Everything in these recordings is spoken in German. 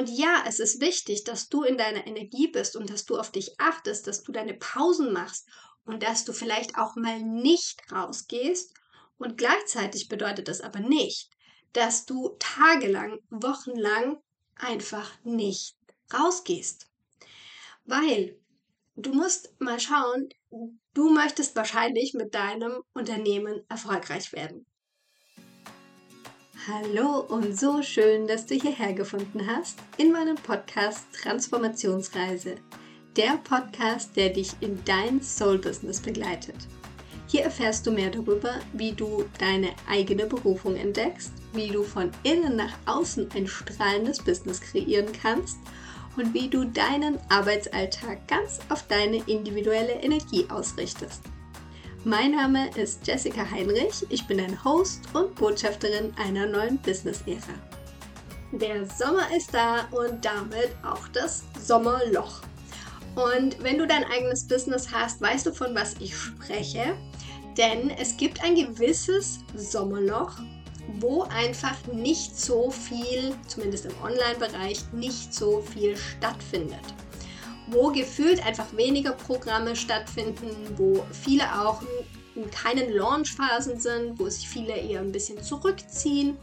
Und ja, es ist wichtig, dass du in deiner Energie bist und dass du auf dich achtest, dass du deine Pausen machst und dass du vielleicht auch mal nicht rausgehst. Und gleichzeitig bedeutet das aber nicht, dass du tagelang, wochenlang einfach nicht rausgehst. Weil du musst mal schauen, du möchtest wahrscheinlich mit deinem Unternehmen erfolgreich werden. Hallo und so schön, dass du hierher gefunden hast in meinem Podcast Transformationsreise. Der Podcast, der dich in dein Soul-Business begleitet. Hier erfährst du mehr darüber, wie du deine eigene Berufung entdeckst, wie du von innen nach außen ein strahlendes Business kreieren kannst und wie du deinen Arbeitsalltag ganz auf deine individuelle Energie ausrichtest. Mein Name ist Jessica Heinrich, ich bin ein Host und Botschafterin einer neuen Business-Ära. Der Sommer ist da und damit auch das Sommerloch. Und wenn du dein eigenes Business hast, weißt du, von was ich spreche. Denn es gibt ein gewisses Sommerloch, wo einfach nicht so viel, zumindest im Online-Bereich, nicht so viel stattfindet. Wo gefühlt einfach weniger Programme stattfinden, wo viele auch in keinen Launchphasen sind, wo sich viele eher ein bisschen zurückziehen.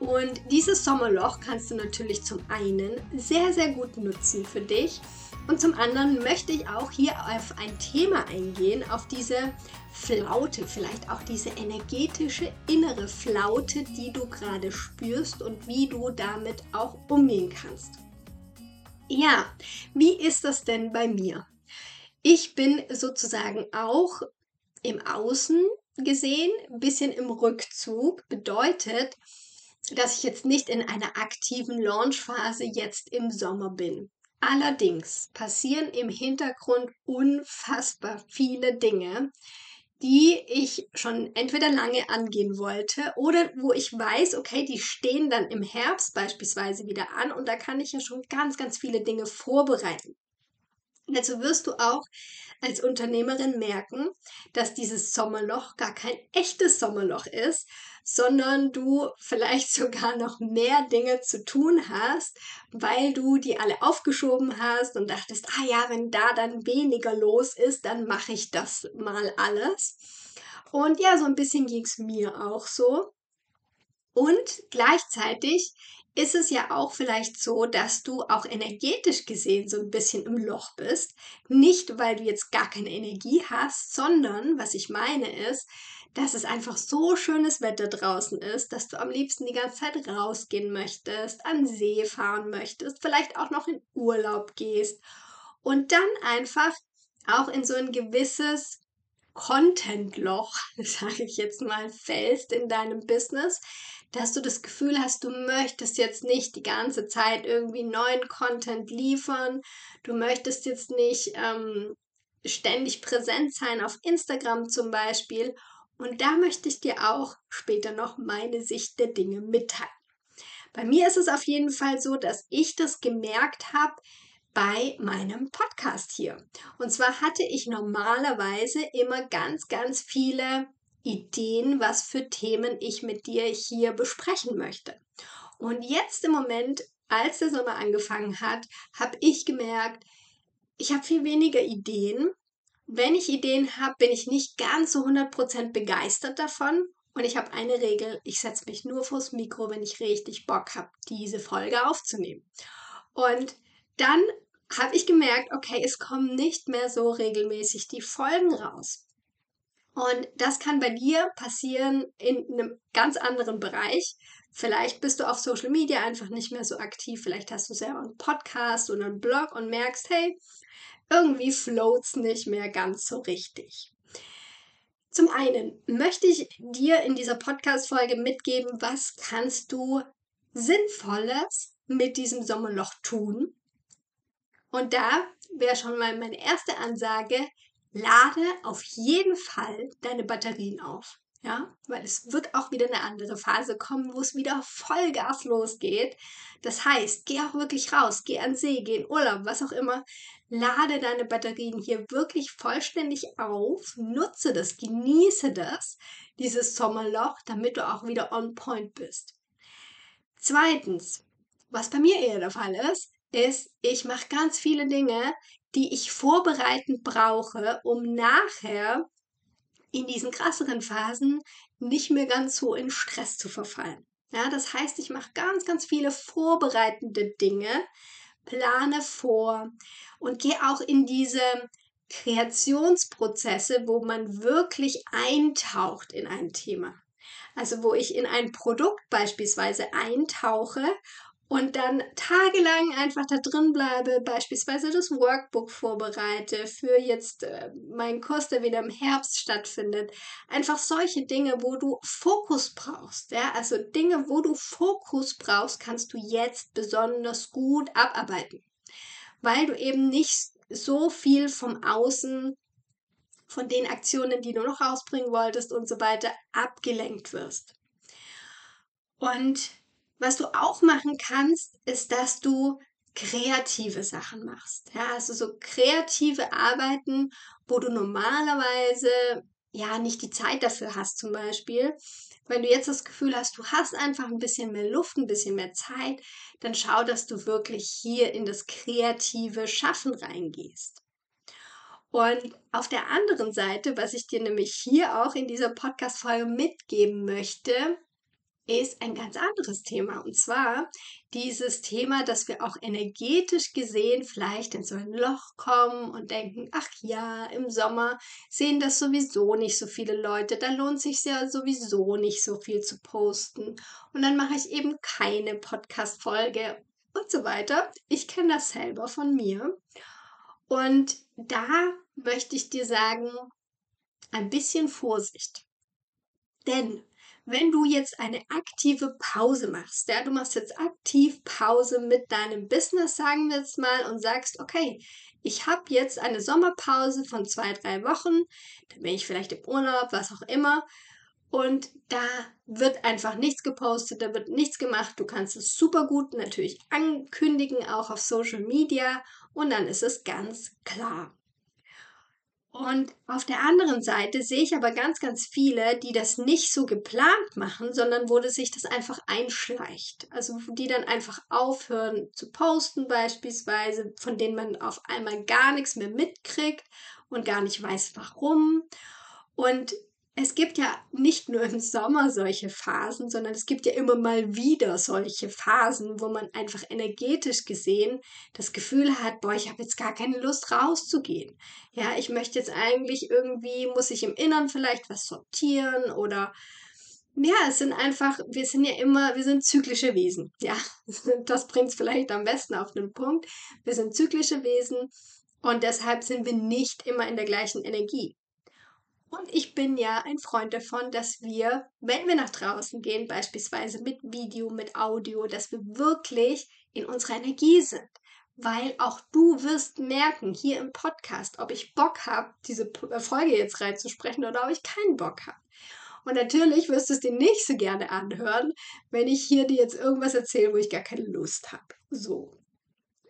Und dieses Sommerloch kannst du natürlich zum einen sehr, sehr gut nutzen für dich. Und zum anderen möchte ich auch hier auf ein Thema eingehen, auf diese Flaute, vielleicht auch diese energetische innere Flaute, die du gerade spürst und wie du damit auch umgehen kannst. Ja, wie ist das denn bei mir? Ich bin sozusagen auch im Außen gesehen, ein bisschen im Rückzug, bedeutet, dass ich jetzt nicht in einer aktiven Launchphase jetzt im Sommer bin. Allerdings passieren im Hintergrund unfassbar viele Dinge, die ich schon entweder lange angehen wollte oder wo ich weiß, okay, die stehen dann im Herbst beispielsweise wieder an und da kann ich ja schon ganz, ganz viele Dinge vorbereiten. Dazu wirst du auch als Unternehmerin merken, dass dieses Sommerloch gar kein echtes Sommerloch ist, sondern du vielleicht sogar noch mehr Dinge zu tun hast, weil du die alle aufgeschoben hast und dachtest, ah ja, wenn da dann weniger los ist, dann mache ich das mal alles. Und ja, so ein bisschen ging es mir auch so. Und gleichzeitig ist es ja auch vielleicht so, dass du auch energetisch gesehen so ein bisschen im Loch bist. Nicht, weil du jetzt gar keine Energie hast, sondern, was ich meine ist, dass es einfach so schönes Wetter draußen ist, dass du am liebsten die ganze Zeit rausgehen möchtest, an See fahren möchtest, vielleicht auch noch in Urlaub gehst und dann einfach auch in so ein gewisses Content-Loch, sage ich jetzt mal, fällst in deinem Business, dass du das Gefühl hast, du möchtest jetzt nicht die ganze Zeit irgendwie neuen Content liefern, du möchtest jetzt nicht ähm, ständig präsent sein auf Instagram zum Beispiel. Und da möchte ich dir auch später noch meine Sicht der Dinge mitteilen. Bei mir ist es auf jeden Fall so, dass ich das gemerkt habe bei meinem Podcast hier. Und zwar hatte ich normalerweise immer ganz, ganz viele Ideen, was für Themen ich mit dir hier besprechen möchte. Und jetzt im Moment, als der Sommer angefangen hat, habe ich gemerkt, ich habe viel weniger Ideen. Wenn ich Ideen habe, bin ich nicht ganz so 100% begeistert davon. Und ich habe eine Regel, ich setze mich nur vors Mikro, wenn ich richtig Bock habe, diese Folge aufzunehmen. Und dann habe ich gemerkt, okay, es kommen nicht mehr so regelmäßig die Folgen raus. Und das kann bei dir passieren in einem ganz anderen Bereich. Vielleicht bist du auf Social Media einfach nicht mehr so aktiv. Vielleicht hast du selber einen Podcast oder einen Blog und merkst, hey, irgendwie floats nicht mehr ganz so richtig. Zum einen möchte ich dir in dieser Podcast-Folge mitgeben, was kannst du Sinnvolles mit diesem Sommerloch tun. Und da wäre schon mal meine erste Ansage, lade auf jeden Fall deine Batterien auf. Ja, weil es wird auch wieder eine andere Phase kommen, wo es wieder Vollgas losgeht. Das heißt, geh auch wirklich raus, geh an See, geh in Urlaub, was auch immer. Lade deine Batterien hier wirklich vollständig auf, nutze das, genieße das, dieses Sommerloch, damit du auch wieder on point bist. Zweitens, was bei mir eher der Fall ist, ist, ich mache ganz viele Dinge, die ich vorbereitend brauche, um nachher in diesen krasseren Phasen nicht mehr ganz so in Stress zu verfallen. Ja, das heißt, ich mache ganz, ganz viele vorbereitende Dinge, plane vor und gehe auch in diese Kreationsprozesse, wo man wirklich eintaucht in ein Thema. Also wo ich in ein Produkt beispielsweise eintauche und dann tagelang einfach da drin bleibe, beispielsweise das Workbook vorbereite für jetzt äh, meinen Kurs, der wieder im Herbst stattfindet. Einfach solche Dinge, wo du Fokus brauchst. Ja? Also Dinge, wo du Fokus brauchst, kannst du jetzt besonders gut abarbeiten, weil du eben nicht so viel vom Außen von den Aktionen, die du noch rausbringen wolltest und so weiter, abgelenkt wirst. Und was du auch machen kannst, ist, dass du kreative Sachen machst. Ja, also so kreative Arbeiten, wo du normalerweise ja nicht die Zeit dafür hast, zum Beispiel. Wenn du jetzt das Gefühl hast, du hast einfach ein bisschen mehr Luft, ein bisschen mehr Zeit, dann schau, dass du wirklich hier in das kreative Schaffen reingehst. Und auf der anderen Seite, was ich dir nämlich hier auch in dieser Podcast-Folge mitgeben möchte, ist ein ganz anderes Thema. Und zwar dieses Thema, dass wir auch energetisch gesehen vielleicht in so ein Loch kommen und denken, ach ja, im Sommer sehen das sowieso nicht so viele Leute, da lohnt sich ja sowieso nicht so viel zu posten. Und dann mache ich eben keine Podcast-Folge und so weiter. Ich kenne das selber von mir. Und da möchte ich dir sagen, ein bisschen Vorsicht. Denn wenn du jetzt eine aktive Pause machst, ja, du machst jetzt aktiv Pause mit deinem Business, sagen wir jetzt mal, und sagst, okay, ich habe jetzt eine Sommerpause von zwei, drei Wochen, dann bin ich vielleicht im Urlaub, was auch immer, und da wird einfach nichts gepostet, da wird nichts gemacht. Du kannst es super gut natürlich ankündigen, auch auf Social Media, und dann ist es ganz klar. Und auf der anderen Seite sehe ich aber ganz, ganz viele, die das nicht so geplant machen, sondern wo sich das einfach einschleicht. Also die dann einfach aufhören zu posten beispielsweise, von denen man auf einmal gar nichts mehr mitkriegt und gar nicht weiß warum. Und es gibt ja nicht nur im Sommer solche Phasen, sondern es gibt ja immer mal wieder solche Phasen, wo man einfach energetisch gesehen das Gefühl hat, boah, ich habe jetzt gar keine Lust rauszugehen. Ja, ich möchte jetzt eigentlich irgendwie, muss ich im Innern vielleicht was sortieren oder ja, es sind einfach, wir sind ja immer, wir sind zyklische Wesen. Ja, das bringt es vielleicht am besten auf den Punkt. Wir sind zyklische Wesen und deshalb sind wir nicht immer in der gleichen Energie. Und ich bin ja ein Freund davon, dass wir, wenn wir nach draußen gehen, beispielsweise mit Video, mit Audio, dass wir wirklich in unserer Energie sind. Weil auch du wirst merken, hier im Podcast, ob ich Bock habe, diese äh, Folge jetzt reinzusprechen oder ob ich keinen Bock habe. Und natürlich wirst du es dir nicht so gerne anhören, wenn ich hier dir jetzt irgendwas erzähle, wo ich gar keine Lust habe. So.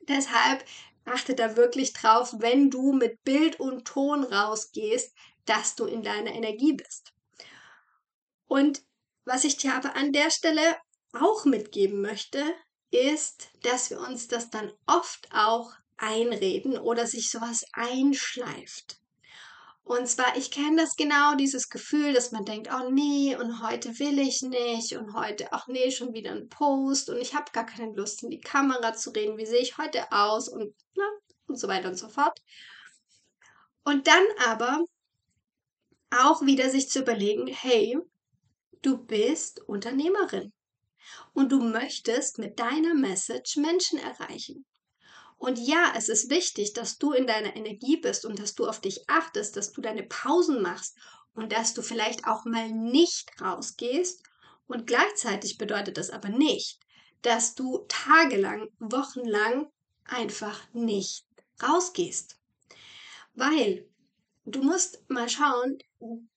Deshalb achte da wirklich drauf, wenn du mit Bild und Ton rausgehst, dass du in deiner Energie bist. Und was ich dir aber an der Stelle auch mitgeben möchte, ist, dass wir uns das dann oft auch einreden oder sich sowas einschleift. Und zwar, ich kenne das genau, dieses Gefühl, dass man denkt, oh nee, und heute will ich nicht und heute, ach nee, schon wieder ein Post und ich habe gar keine Lust, in die Kamera zu reden, wie sehe ich heute aus und, na, ne, und so weiter und so fort. Und dann aber auch wieder sich zu überlegen, hey, du bist Unternehmerin und du möchtest mit deiner Message Menschen erreichen. Und ja, es ist wichtig, dass du in deiner Energie bist und dass du auf dich achtest, dass du deine Pausen machst und dass du vielleicht auch mal nicht rausgehst. Und gleichzeitig bedeutet das aber nicht, dass du tagelang, wochenlang einfach nicht rausgehst. Weil du musst mal schauen,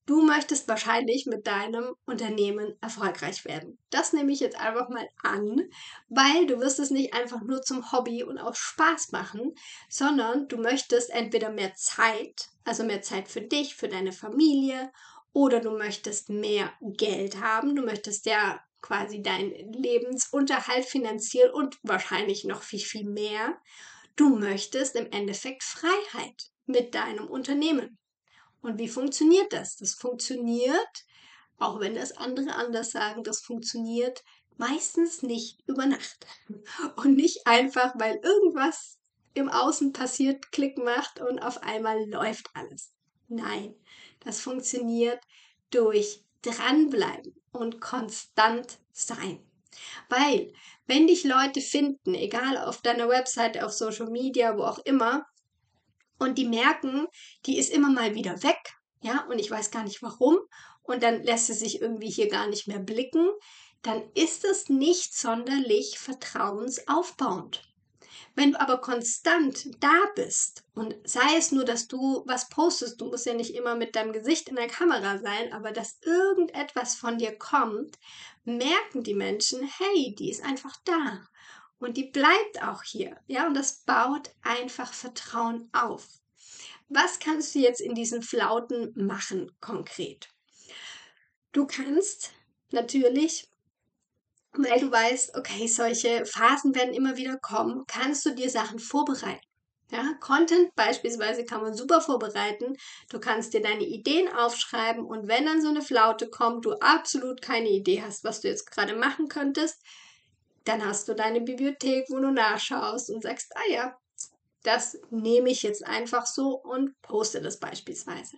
du möchtest wahrscheinlich mit deinem Unternehmen erfolgreich werden. Das nehme ich jetzt einfach mal an, weil du wirst es nicht einfach nur zum Hobby und aus Spaß machen, sondern du möchtest entweder mehr Zeit, also mehr Zeit für dich, für deine Familie oder du möchtest mehr Geld haben, du möchtest ja quasi deinen Lebensunterhalt finanzieren und wahrscheinlich noch viel, viel mehr. Du möchtest im Endeffekt Freiheit mit deinem Unternehmen. Und wie funktioniert das? Das funktioniert, auch wenn das andere anders sagen, das funktioniert meistens nicht über Nacht. Und nicht einfach, weil irgendwas im Außen passiert, Klick macht und auf einmal läuft alles. Nein, das funktioniert durch dranbleiben und konstant sein. Weil, wenn dich Leute finden, egal auf deiner Website, auf Social Media, wo auch immer, und die merken, die ist immer mal wieder weg, ja, und ich weiß gar nicht warum, und dann lässt sie sich irgendwie hier gar nicht mehr blicken, dann ist es nicht sonderlich vertrauensaufbauend. Wenn du aber konstant da bist und sei es nur, dass du was postest, du musst ja nicht immer mit deinem Gesicht in der Kamera sein, aber dass irgendetwas von dir kommt, merken die Menschen, hey, die ist einfach da und die bleibt auch hier. Ja, und das baut einfach Vertrauen auf. Was kannst du jetzt in diesen Flauten machen konkret? Du kannst natürlich weil du weißt, okay, solche Phasen werden immer wieder kommen, kannst du dir Sachen vorbereiten. Ja, Content beispielsweise kann man super vorbereiten. Du kannst dir deine Ideen aufschreiben und wenn dann so eine Flaute kommt, du absolut keine Idee hast, was du jetzt gerade machen könntest, dann hast du deine Bibliothek, wo du nachschaust und sagst, ah ja, das nehme ich jetzt einfach so und poste das beispielsweise.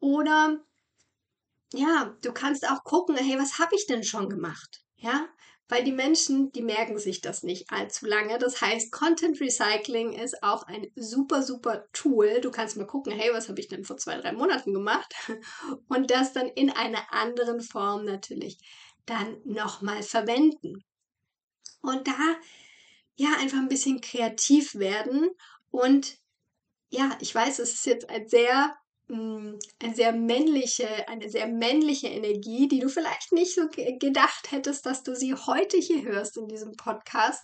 Oder ja, du kannst auch gucken, hey, was habe ich denn schon gemacht? Ja, weil die Menschen, die merken sich das nicht allzu lange. Das heißt, Content Recycling ist auch ein super, super Tool. Du kannst mal gucken, hey, was habe ich denn vor zwei, drei Monaten gemacht? Und das dann in einer anderen Form natürlich dann nochmal verwenden. Und da, ja, einfach ein bisschen kreativ werden. Und ja, ich weiß, es ist jetzt ein sehr eine sehr männliche, eine sehr männliche Energie, die du vielleicht nicht so gedacht hättest, dass du sie heute hier hörst in diesem Podcast,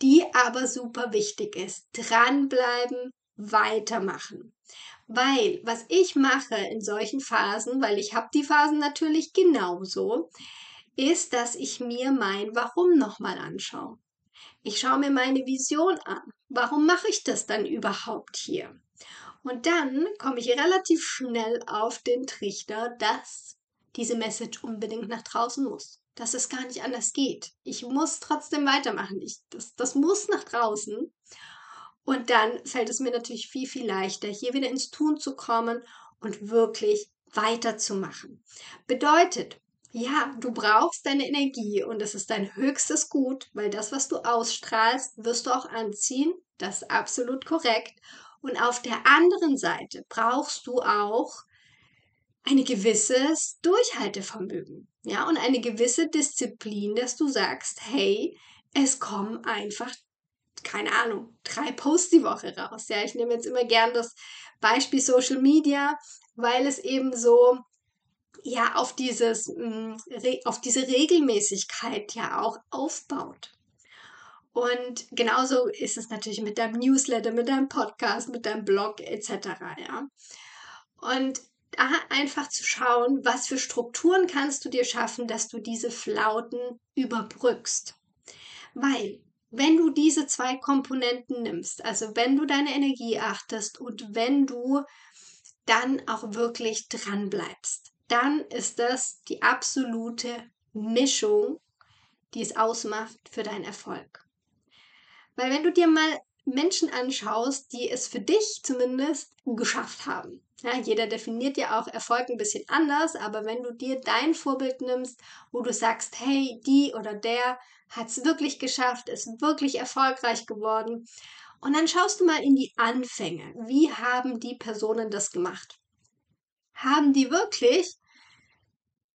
die aber super wichtig ist. Dranbleiben, weitermachen. Weil was ich mache in solchen Phasen, weil ich habe die Phasen natürlich genauso, ist, dass ich mir mein Warum nochmal anschaue. Ich schaue mir meine Vision an. Warum mache ich das dann überhaupt hier? Und dann komme ich relativ schnell auf den Trichter, dass diese Message unbedingt nach draußen muss. Dass es gar nicht anders geht. Ich muss trotzdem weitermachen. Ich, das, das muss nach draußen. Und dann fällt es mir natürlich viel, viel leichter, hier wieder ins Tun zu kommen und wirklich weiterzumachen. Bedeutet, ja, du brauchst deine Energie und das ist dein höchstes Gut, weil das, was du ausstrahlst, wirst du auch anziehen. Das ist absolut korrekt. Und auf der anderen Seite brauchst du auch ein gewisses Durchhaltevermögen, ja, und eine gewisse Disziplin, dass du sagst, hey, es kommen einfach, keine Ahnung, drei Posts die Woche raus. Ja, ich nehme jetzt immer gern das Beispiel Social Media, weil es eben so, ja, auf dieses, mm, auf diese Regelmäßigkeit ja auch aufbaut. Und genauso ist es natürlich mit deinem Newsletter, mit deinem Podcast, mit deinem Blog etc. Ja. Und da einfach zu schauen, was für Strukturen kannst du dir schaffen, dass du diese Flauten überbrückst. Weil, wenn du diese zwei Komponenten nimmst, also wenn du deine Energie achtest und wenn du dann auch wirklich dran bleibst, dann ist das die absolute Mischung, die es ausmacht für deinen Erfolg. Weil wenn du dir mal Menschen anschaust, die es für dich zumindest geschafft haben. Ja, jeder definiert ja auch Erfolg ein bisschen anders, aber wenn du dir dein Vorbild nimmst, wo du sagst, hey, die oder der hat es wirklich geschafft, ist wirklich erfolgreich geworden, und dann schaust du mal in die Anfänge. Wie haben die Personen das gemacht? Haben die wirklich,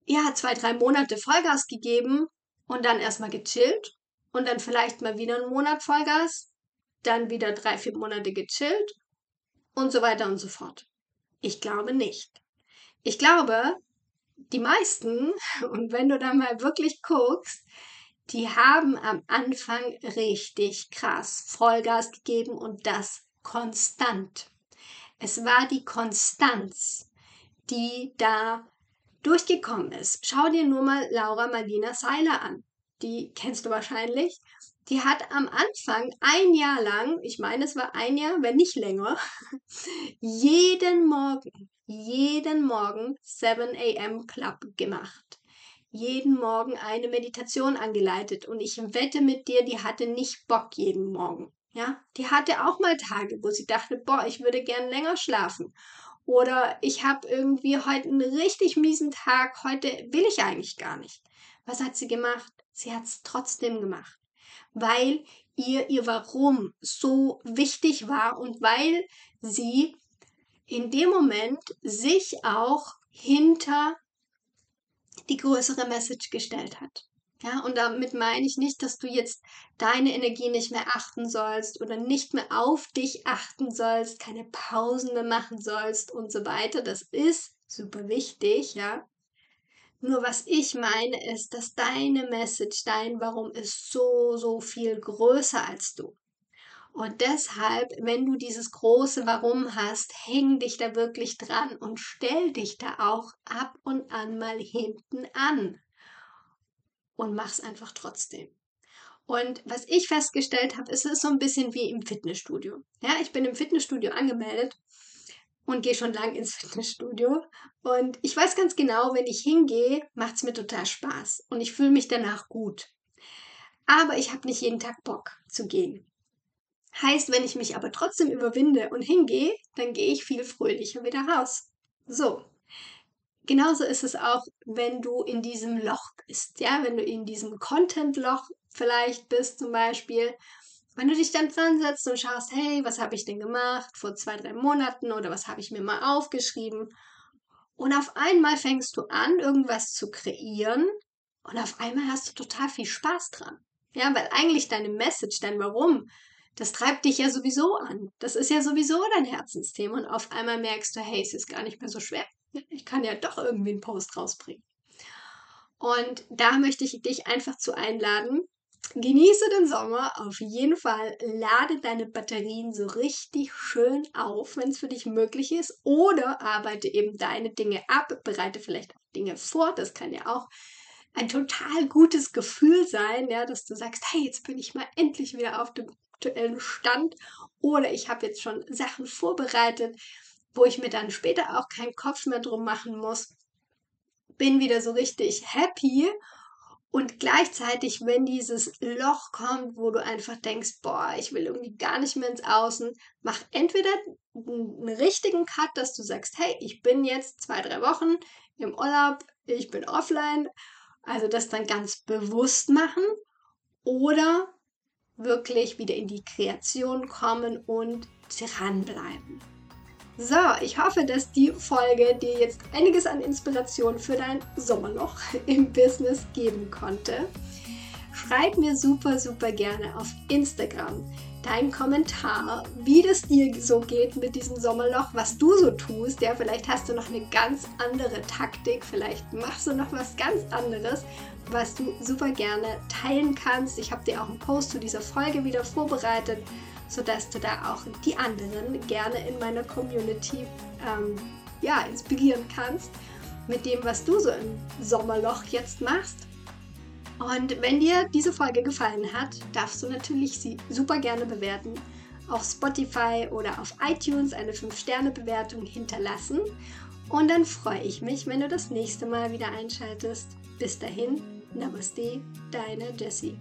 ja, zwei, drei Monate Vollgas gegeben und dann erstmal gechillt? Und dann vielleicht mal wieder einen Monat Vollgas, dann wieder drei, vier Monate gechillt und so weiter und so fort. Ich glaube nicht. Ich glaube, die meisten, und wenn du da mal wirklich guckst, die haben am Anfang richtig krass Vollgas gegeben und das konstant. Es war die Konstanz, die da durchgekommen ist. Schau dir nur mal Laura Marlina Seiler an. Die kennst du wahrscheinlich. Die hat am Anfang ein Jahr lang, ich meine, es war ein Jahr, wenn nicht länger, jeden Morgen, jeden Morgen 7 a.m. Club gemacht. Jeden Morgen eine Meditation angeleitet. Und ich wette mit dir, die hatte nicht Bock jeden Morgen. Ja, die hatte auch mal Tage, wo sie dachte, boah, ich würde gern länger schlafen. Oder ich habe irgendwie heute einen richtig miesen Tag, heute will ich eigentlich gar nicht. Was hat sie gemacht? Sie hat es trotzdem gemacht weil ihr ihr Warum so wichtig war und weil sie in dem Moment sich auch hinter die größere Message gestellt hat. Ja, und damit meine ich nicht, dass du jetzt deine Energie nicht mehr achten sollst oder nicht mehr auf dich achten sollst, keine Pausen mehr machen sollst und so weiter. Das ist super wichtig, ja. Nur was ich meine ist, dass deine Message, dein Warum ist so, so viel größer als du. Und deshalb, wenn du dieses große Warum hast, häng dich da wirklich dran und stell dich da auch ab und an mal hinten an. Und mach's einfach trotzdem. Und was ich festgestellt habe, ist es so ein bisschen wie im Fitnessstudio. Ja, ich bin im Fitnessstudio angemeldet und gehe schon lang ins Fitnessstudio. Und ich weiß ganz genau, wenn ich hingehe, macht es mir total Spaß und ich fühle mich danach gut. Aber ich habe nicht jeden Tag Bock zu gehen. Heißt, wenn ich mich aber trotzdem überwinde und hingehe, dann gehe ich viel fröhlicher wieder raus. So. Genauso ist es auch, wenn du in diesem Loch bist, ja, wenn du in diesem Content-Loch vielleicht bist zum Beispiel wenn du dich dann dran setzt und schaust, hey, was habe ich denn gemacht vor zwei, drei Monaten oder was habe ich mir mal aufgeschrieben? Und auf einmal fängst du an, irgendwas zu kreieren und auf einmal hast du total viel Spaß dran. Ja, weil eigentlich deine Message, dein Warum, das treibt dich ja sowieso an. Das ist ja sowieso dein Herzensthema und auf einmal merkst du, hey, es ist gar nicht mehr so schwer. Ich kann ja doch irgendwie einen Post rausbringen. Und da möchte ich dich einfach zu einladen, Genieße den Sommer auf jeden Fall. Lade deine Batterien so richtig schön auf, wenn es für dich möglich ist. Oder arbeite eben deine Dinge ab, bereite vielleicht auch Dinge vor. Das kann ja auch ein total gutes Gefühl sein, ja, dass du sagst, hey, jetzt bin ich mal endlich wieder auf dem aktuellen Stand. Oder ich habe jetzt schon Sachen vorbereitet, wo ich mir dann später auch keinen Kopf mehr drum machen muss. Bin wieder so richtig happy und gleichzeitig, wenn dieses Loch kommt, wo du einfach denkst, boah, ich will irgendwie gar nicht mehr ins Außen, mach entweder einen richtigen Cut, dass du sagst, hey, ich bin jetzt zwei, drei Wochen im Urlaub, ich bin offline, also das dann ganz bewusst machen oder wirklich wieder in die Kreation kommen und dranbleiben. So, ich hoffe, dass die Folge dir jetzt einiges an Inspiration für dein Sommerloch im Business geben konnte. Schreib mir super, super gerne auf Instagram deinen Kommentar, wie das dir so geht mit diesem Sommerloch, was du so tust. Ja, vielleicht hast du noch eine ganz andere Taktik, vielleicht machst du noch was ganz anderes, was du super gerne teilen kannst. Ich habe dir auch einen Post zu dieser Folge wieder vorbereitet sodass du da auch die anderen gerne in meiner Community ähm, ja, inspirieren kannst mit dem, was du so im Sommerloch jetzt machst. Und wenn dir diese Folge gefallen hat, darfst du natürlich sie super gerne bewerten. Auf Spotify oder auf iTunes eine 5-Sterne-Bewertung hinterlassen. Und dann freue ich mich, wenn du das nächste Mal wieder einschaltest. Bis dahin, Namaste, deine Jessie.